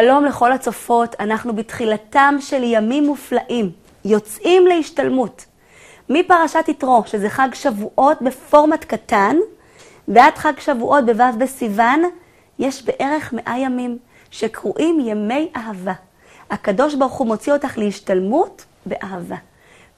שלום לכל הצופות, אנחנו בתחילתם של ימים מופלאים, יוצאים להשתלמות. מפרשת יתרו, שזה חג שבועות בפורמט קטן, ועד חג שבועות בו' בסיוון, יש בערך מאה ימים שקרויים ימי אהבה. הקדוש ברוך הוא מוציא אותך להשתלמות באהבה.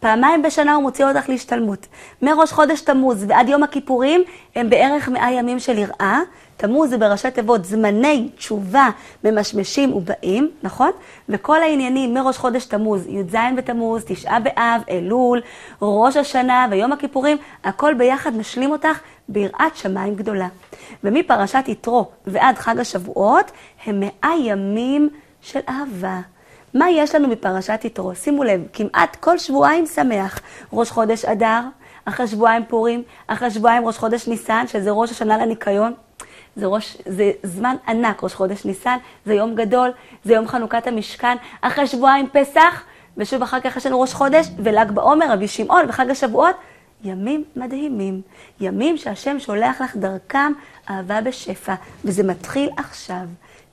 פעמיים בשנה הוא מוציא אותך להשתלמות. מראש חודש תמוז ועד יום הכיפורים הם בערך מאה ימים של יראה. תמוז זה בראשי תיבות זמני תשובה ממשמשים ובאים, נכון? וכל העניינים מראש חודש תמוז, י"ז בתמוז, תשעה באב, אלול, ראש השנה ויום הכיפורים, הכל ביחד משלים אותך ביראת שמיים גדולה. ומפרשת יתרו ועד חג השבועות הם מאה ימים של אהבה. מה יש לנו מפרשת יתרו? שימו לב, כמעט כל שבועיים שמח. ראש חודש אדר, אחרי שבועיים פורים, אחרי שבועיים ראש חודש ניסן, שזה ראש השנה לניקיון. זה, ראש, זה זמן ענק, ראש חודש ניסן, זה יום גדול, זה יום חנוכת המשכן. אחרי שבועיים פסח, ושוב אחר כך יש לנו ראש חודש, ול"ג בעומר, רבי שמעון, וחג השבועות. ימים מדהימים, ימים שהשם שולח לך דרכם אהבה בשפע, וזה מתחיל עכשיו.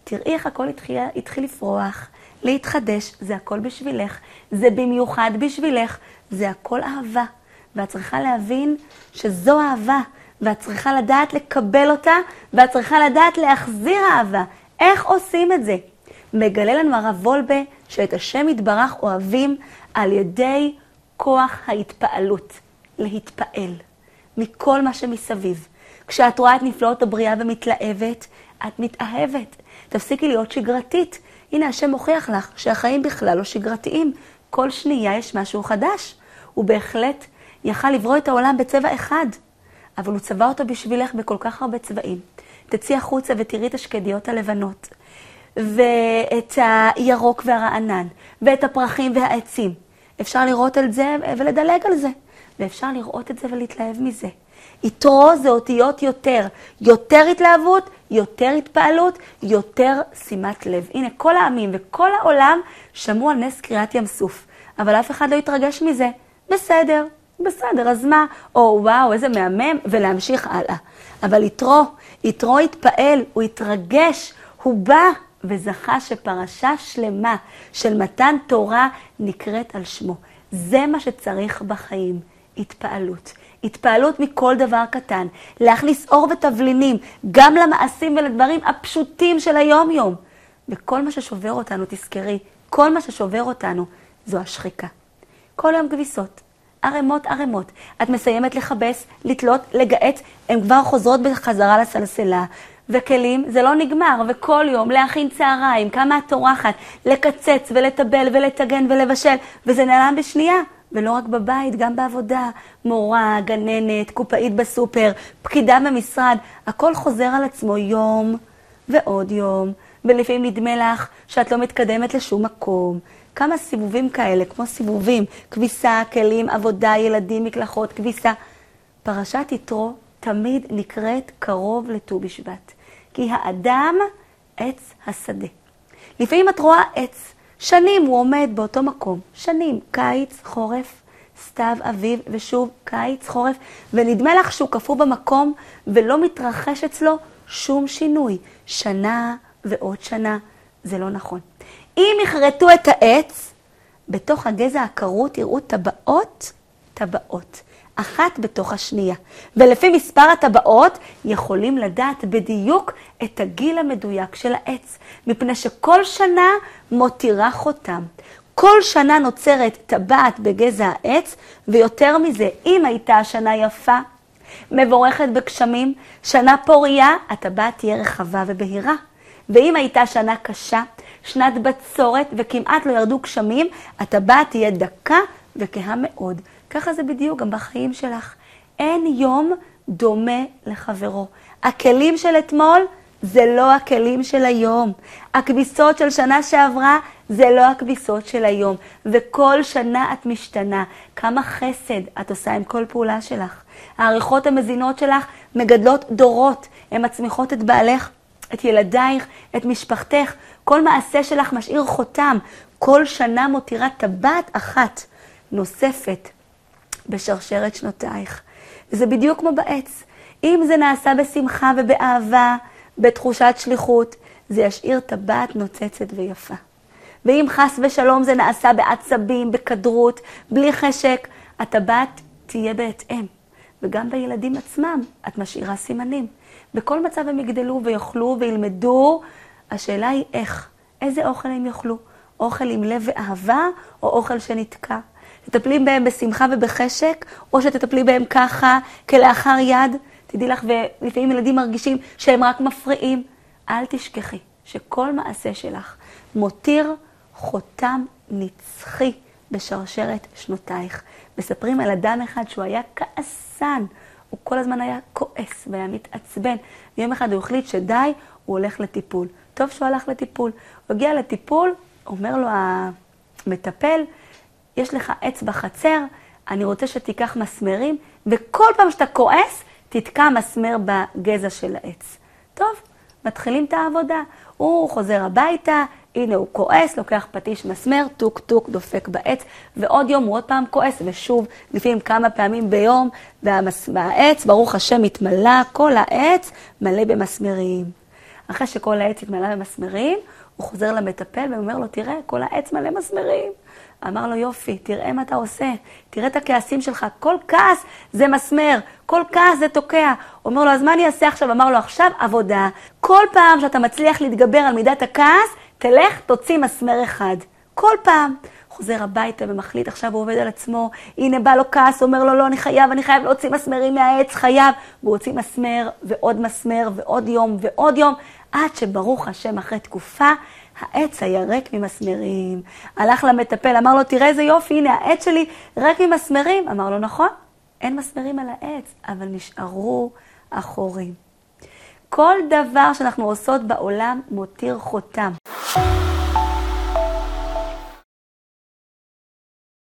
תראי איך הכל התחיל, התחיל לפרוח. להתחדש, זה הכל בשבילך, זה במיוחד בשבילך, זה הכל אהבה. ואת צריכה להבין שזו אהבה, ואת צריכה לדעת לקבל אותה, ואת צריכה לדעת להחזיר אהבה. איך עושים את זה? מגלה לנו הרב וולבה שאת השם יתברך אוהבים על ידי כוח ההתפעלות, להתפעל מכל מה שמסביב. כשאת רואה את נפלאות הבריאה ומתלהבת, את מתאהבת. תפסיקי להיות שגרתית. הנה, השם מוכיח לך שהחיים בכלל לא שגרתיים. כל שנייה יש משהו חדש. הוא בהחלט יכל לברוא את העולם בצבע אחד, אבל הוא צבע אותו בשבילך בכל כך הרבה צבעים. תצאי החוצה ותראי את השקדיות הלבנות, ואת הירוק והרענן, ואת הפרחים והעצים. אפשר לראות על זה ולדלג על זה, ואפשר לראות את זה ולהתלהב מזה. יתרו זה אותיות יותר, יותר התלהבות, יותר התפעלות, יותר שימת לב. הנה, כל העמים וכל העולם שמעו על נס קריעת ים סוף, אבל אף אחד לא התרגש מזה. בסדר, בסדר, אז מה? או וואו, איזה מהמם, ולהמשיך הלאה. אבל יתרו, יתרו התפעל, הוא התרגש, הוא בא וזכה שפרשה שלמה של מתן תורה נקראת על שמו. זה מה שצריך בחיים, התפעלות. התפעלות מכל דבר קטן, להכניס אור ותבלינים גם למעשים ולדברים הפשוטים של היום-יום. וכל מה ששובר אותנו, תזכרי, כל מה ששובר אותנו זו השחיקה. כל יום כביסות, ערימות ערימות. את מסיימת לכבס, לתלות, לגהץ, הן כבר חוזרות בחזרה לסלסלה. וכלים, זה לא נגמר, וכל יום להכין צהריים, כמה את טורחת, לקצץ ולטבל ולטגן ולבשל, וזה נעלם בשנייה. ולא רק בבית, גם בעבודה. מורה, גננת, קופאית בסופר, פקידה במשרד, הכל חוזר על עצמו יום ועוד יום, ולפעמים נדמה לך שאת לא מתקדמת לשום מקום. כמה סיבובים כאלה, כמו סיבובים, כביסה, כלים, עבודה, ילדים, מקלחות, כביסה. פרשת יתרו תמיד נקראת קרוב לט"ו בשבט, כי האדם עץ השדה. לפעמים את רואה עץ, שנים הוא עומד באותו מקום, שנים, קיץ, חורף, סתיו, אביב, ושוב קיץ, חורף, ונדמה לך שהוא קפוא במקום ולא מתרחש אצלו שום שינוי. שנה ועוד שנה, זה לא נכון. אם יכרתו את העץ, בתוך הגזע הכרות יראו טבעות, טבעות. אחת בתוך השנייה. ולפי מספר הטבעות יכולים לדעת בדיוק את הגיל המדויק של העץ, מפני שכל שנה מותירה חותם. כל שנה נוצרת טבעת בגזע העץ, ויותר מזה, אם הייתה השנה יפה, מבורכת בגשמים, שנה פוריה, הטבעת תהיה רחבה ובהירה. ואם הייתה שנה קשה, שנת בצורת וכמעט לא ירדו גשמים, הטבעת תהיה דקה וכהה מאוד. ככה זה בדיוק גם בחיים שלך. אין יום דומה לחברו. הכלים של אתמול זה לא הכלים של היום. הכביסות של שנה שעברה זה לא הכביסות של היום. וכל שנה את משתנה. כמה חסד את עושה עם כל פעולה שלך. העריכות המזינות שלך מגדלות דורות. הן מצמיחות את בעלך, את ילדייך, את משפחתך. כל מעשה שלך משאיר חותם. כל שנה מותירה טבעת אחת נוספת בשרשרת שנותייך. וזה בדיוק כמו בעץ. אם זה נעשה בשמחה ובאהבה, בתחושת שליחות, זה ישאיר טבעת נוצצת ויפה. ואם חס ושלום זה נעשה בעצבים, בכדרות, בלי חשק, הטבעת תהיה בהתאם. וגם בילדים עצמם את משאירה סימנים. בכל מצב הם יגדלו ויאכלו וילמדו, השאלה היא איך, איזה אוכל הם יאכלו. אוכל עם לב ואהבה, או אוכל שנתקע. תטפלי בהם בשמחה ובחשק, או שתטפלי בהם ככה, כלאחר יד. תדעי לך, ולפעמים ילדים מרגישים שהם רק מפריעים. אל תשכחי שכל מעשה שלך מותיר חותם נצחי בשרשרת שנותייך. מספרים על אדם אחד שהוא היה כעסן, הוא כל הזמן היה כועס והיה מתעצבן. ויום אחד הוא החליט שדי, הוא הולך לטיפול. טוב שהוא הלך לטיפול. הוא הגיע לטיפול, אומר לו המטפל, יש לך עץ בחצר, אני רוצה שתיקח מסמרים, וכל פעם שאתה כועס, תתקע מסמר בגזע של העץ. טוב, מתחילים את העבודה. הוא חוזר הביתה, הנה הוא כועס, לוקח פטיש מסמר, טוק טוק, דופק בעץ, ועוד יום הוא עוד פעם כועס, ושוב, לפעמים כמה פעמים ביום, והעץ, ברוך השם, מתמלא, כל העץ מלא במסמרים. אחרי שכל העץ התמלא במסמרים, הוא חוזר למטפל ואומר לו, תראה, כל העץ מלא מסמרים. אמר לו, יופי, תראה מה אתה עושה, תראה את הכעסים שלך, כל כעס זה מסמר, כל כעס זה תוקע. אומר לו, אז מה אני אעשה עכשיו? אמר לו, עכשיו עבודה. כל פעם שאתה מצליח להתגבר על מידת הכעס, תלך, תוציא מסמר אחד. כל פעם. חוזר הביתה ומחליט, עכשיו הוא עובד על עצמו, הנה בא לו כעס, אומר לו, לא, אני חייב, אני חייב להוציא מסמרים מהעץ, חייב. והוא הוציא מסמר ועוד מסמר ועוד יום ועוד יום, עד שברוך השם, אחרי תקופה, העץ היה ריק ממסמרים. הלך למטפל, אמר לו, תראה איזה יופי, הנה העץ שלי ריק ממסמרים. אמר לו, נכון, אין מסמרים על העץ, אבל נשארו החורים. כל דבר שאנחנו עושות בעולם מותיר חותם.